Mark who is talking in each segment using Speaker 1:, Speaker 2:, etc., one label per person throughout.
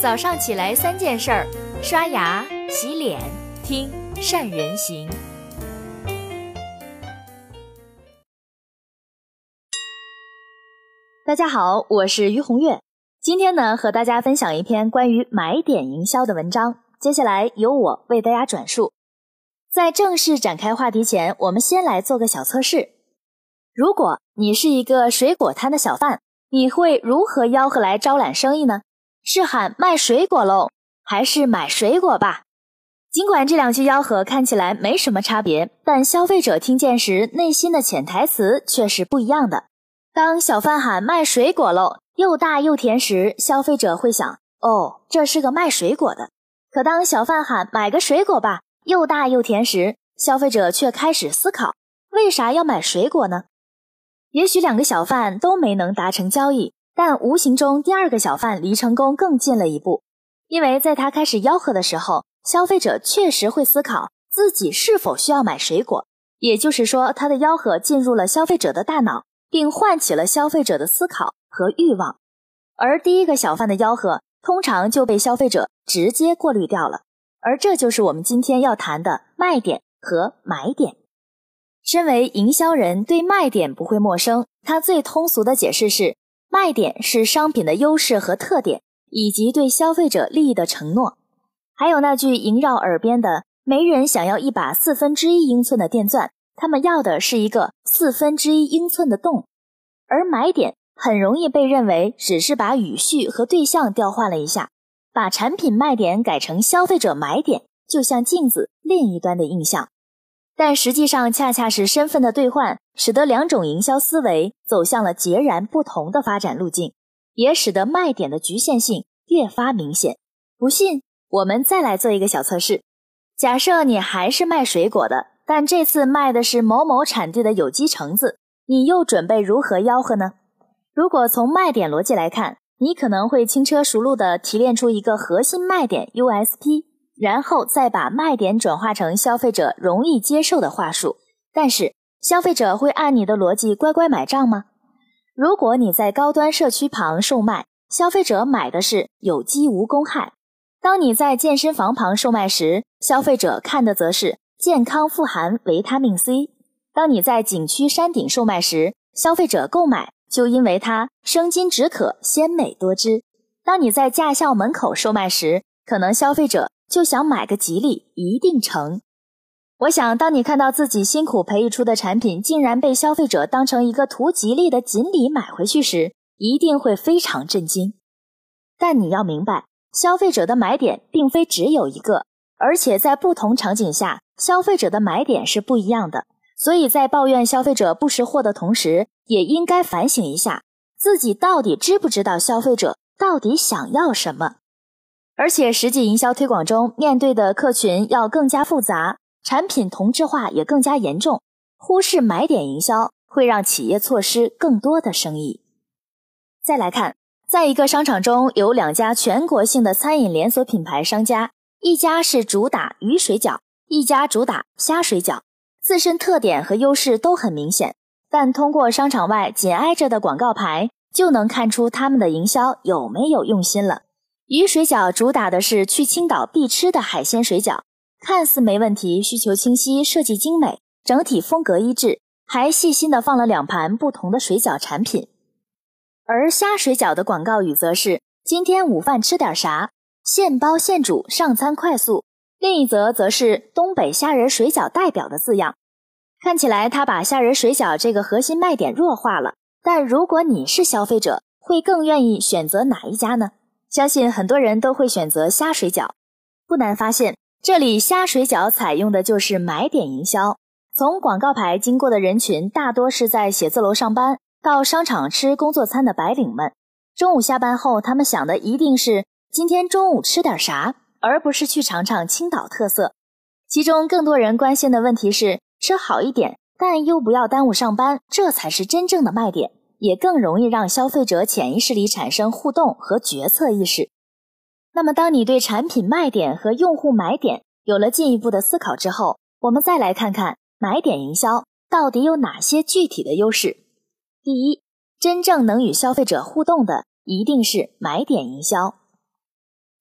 Speaker 1: 早上起来三件事儿：刷牙、洗脸、听善人行。
Speaker 2: 大家好，我是于红月。今天呢，和大家分享一篇关于买点营销的文章。接下来由我为大家转述。在正式展开话题前，我们先来做个小测试。如果你是一个水果摊的小贩，你会如何吆喝来招揽生意呢？是喊卖水果喽，还是买水果吧？尽管这两句吆喝看起来没什么差别，但消费者听见时内心的潜台词却是不一样的。当小贩喊卖水果喽，又大又甜时，消费者会想：哦，这是个卖水果的。可当小贩喊买个水果吧，又大又甜时，消费者却开始思考：为啥要买水果呢？也许两个小贩都没能达成交易。但无形中，第二个小贩离成功更近了一步，因为在他开始吆喝的时候，消费者确实会思考自己是否需要买水果。也就是说，他的吆喝进入了消费者的大脑，并唤起了消费者的思考和欲望。而第一个小贩的吆喝通常就被消费者直接过滤掉了。而这就是我们今天要谈的卖点和买点。身为营销人，对卖点不会陌生。他最通俗的解释是。卖点是商品的优势和特点，以及对消费者利益的承诺。还有那句萦绕耳边的“没人想要一把四分之一英寸的电钻，他们要的是一个四分之一英寸的洞”。而买点很容易被认为只是把语序和对象调换了一下，把产品卖点改成消费者买点，就像镜子另一端的印象。但实际上，恰恰是身份的兑换，使得两种营销思维走向了截然不同的发展路径，也使得卖点的局限性越发明显。不信，我们再来做一个小测试：假设你还是卖水果的，但这次卖的是某某产地的有机橙子，你又准备如何吆喝呢？如果从卖点逻辑来看，你可能会轻车熟路地提炼出一个核心卖点 USP。然后再把卖点转化成消费者容易接受的话术，但是消费者会按你的逻辑乖乖买账吗？如果你在高端社区旁售卖，消费者买的是有机无公害；当你在健身房旁售卖时，消费者看的则是健康富含维他命 C；当你在景区山顶售卖时，消费者购买就因为它生津止渴、鲜美多汁；当你在驾校门口售卖时，可能消费者。就想买个吉利，一定成。我想，当你看到自己辛苦培育出的产品竟然被消费者当成一个图吉利的锦鲤买回去时，一定会非常震惊。但你要明白，消费者的买点并非只有一个，而且在不同场景下，消费者的买点是不一样的。所以在抱怨消费者不识货的同时，也应该反省一下，自己到底知不知道消费者到底想要什么。而且，实际营销推广中面对的客群要更加复杂，产品同质化也更加严重。忽视买点营销会让企业错失更多的生意。再来看，在一个商场中有两家全国性的餐饮连锁品牌商家，一家是主打鱼水饺，一家主打虾水饺，自身特点和优势都很明显，但通过商场外紧挨着的广告牌，就能看出他们的营销有没有用心了。鱼水饺主打的是去青岛必吃的海鲜水饺，看似没问题，需求清晰，设计精美，整体风格一致，还细心的放了两盘不同的水饺产品。而虾水饺的广告语则是“今天午饭吃点啥？现包现煮，上餐快速”。另一则则是东北虾仁水饺代表的字样。看起来他把虾仁水饺这个核心卖点弱化了，但如果你是消费者，会更愿意选择哪一家呢？相信很多人都会选择虾水饺，不难发现，这里虾水饺采用的就是买点营销。从广告牌经过的人群大多是在写字楼上班、到商场吃工作餐的白领们。中午下班后，他们想的一定是今天中午吃点啥，而不是去尝尝青岛特色。其中更多人关心的问题是吃好一点，但又不要耽误上班，这才是真正的卖点。也更容易让消费者潜意识里产生互动和决策意识。那么，当你对产品卖点和用户买点有了进一步的思考之后，我们再来看看买点营销到底有哪些具体的优势。第一，真正能与消费者互动的一定是买点营销。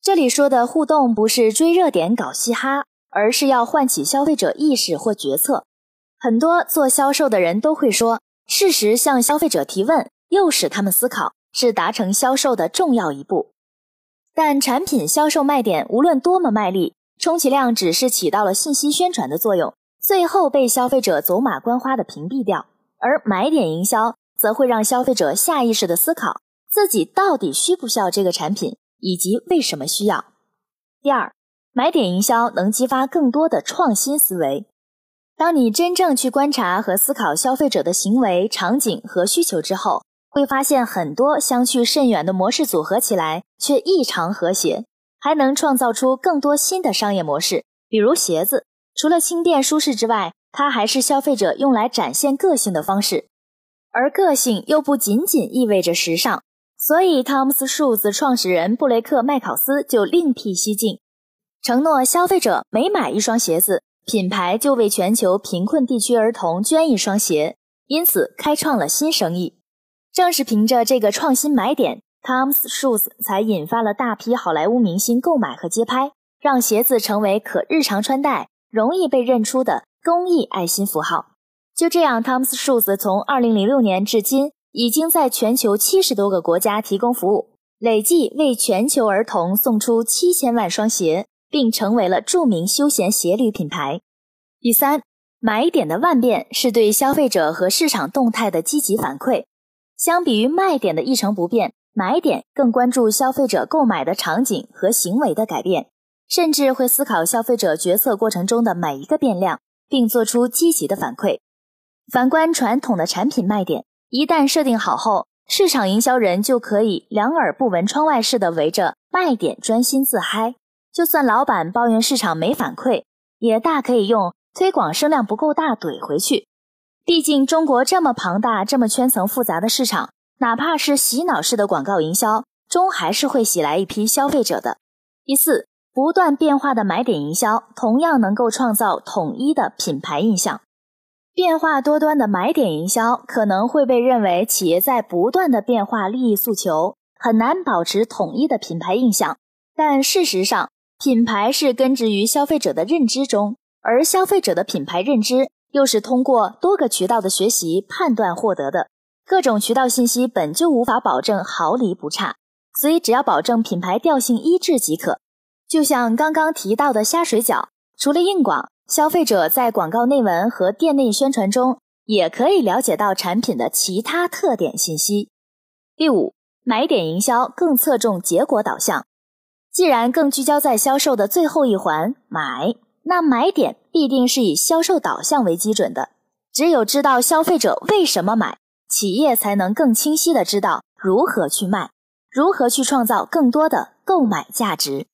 Speaker 2: 这里说的互动不是追热点搞嘻哈，而是要唤起消费者意识或决策。很多做销售的人都会说，适时向消费者提问，诱使他们思考，是达成销售的重要一步。但产品销售卖点无论多么卖力，充其量只是起到了信息宣传的作用，最后被消费者走马观花的屏蔽掉。而买点营销则会让消费者下意识的思考自己到底需不需要这个产品，以及为什么需要。第二，买点营销能激发更多的创新思维。当你真正去观察和思考消费者的行为、场景和需求之后，会发现很多相去甚远的模式组合起来却异常和谐，还能创造出更多新的商业模式。比如鞋子，除了轻便舒适之外，它还是消费者用来展现个性的方式，而个性又不仅仅意味着时尚。所以，Tom's Shoes 创始人布雷克麦考斯就另辟蹊径，承诺消费者每买一双鞋子。品牌就为全球贫困地区儿童捐一双鞋，因此开创了新生意。正是凭着这个创新买点，Tom's Shoes 才引发了大批好莱坞明星购买和街拍，让鞋子成为可日常穿戴、容易被认出的公益爱心符号。就这样，Tom's Shoes 从2006年至今，已经在全球七十多个国家提供服务，累计为全球儿童送出七千万双鞋。并成为了著名休闲鞋履品牌。第三，买点的万变是对消费者和市场动态的积极反馈。相比于卖点的一成不变，买点更关注消费者购买的场景和行为的改变，甚至会思考消费者决策过程中的每一个变量，并做出积极的反馈。反观传统的产品卖点，一旦设定好后，市场营销人就可以两耳不闻窗外事的围着卖点专心自嗨。就算老板抱怨市场没反馈，也大可以用推广声量不够大怼回去。毕竟中国这么庞大、这么圈层复杂的市场，哪怕是洗脑式的广告营销，终还是会洗来一批消费者的。第四，不断变化的买点营销同样能够创造统一的品牌印象。变化多端的买点营销可能会被认为企业在不断的变化利益诉求，很难保持统一的品牌印象。但事实上，品牌是根植于消费者的认知中，而消费者的品牌认知又是通过多个渠道的学习判断获得的。各种渠道信息本就无法保证毫厘不差，所以只要保证品牌调性一致即可。就像刚刚提到的虾水饺，除了硬广，消费者在广告内文和店内宣传中也可以了解到产品的其他特点信息。第五，买点营销更侧重结果导向。既然更聚焦在销售的最后一环买，那买点必定是以销售导向为基准的。只有知道消费者为什么买，企业才能更清晰的知道如何去卖，如何去创造更多的购买价值。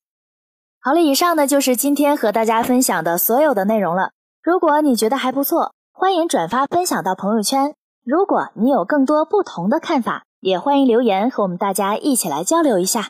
Speaker 2: 好了，以上呢就是今天和大家分享的所有的内容了。如果你觉得还不错，欢迎转发分享到朋友圈。如果你有更多不同的看法，也欢迎留言和我们大家一起来交流一下。